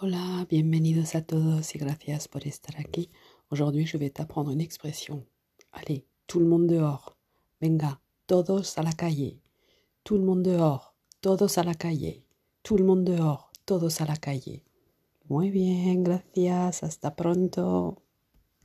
Hola, bienvenidos a todos y gracias por estar aquí. Aujourd'hui, je vais t'apprendre une expression. Allez, tout le monde dehors. Venga, todos a la calle. Tout le monde dehors, todos a la calle. Tout le monde dehors, todos a la calle. Muy bien, gracias. Hasta pronto.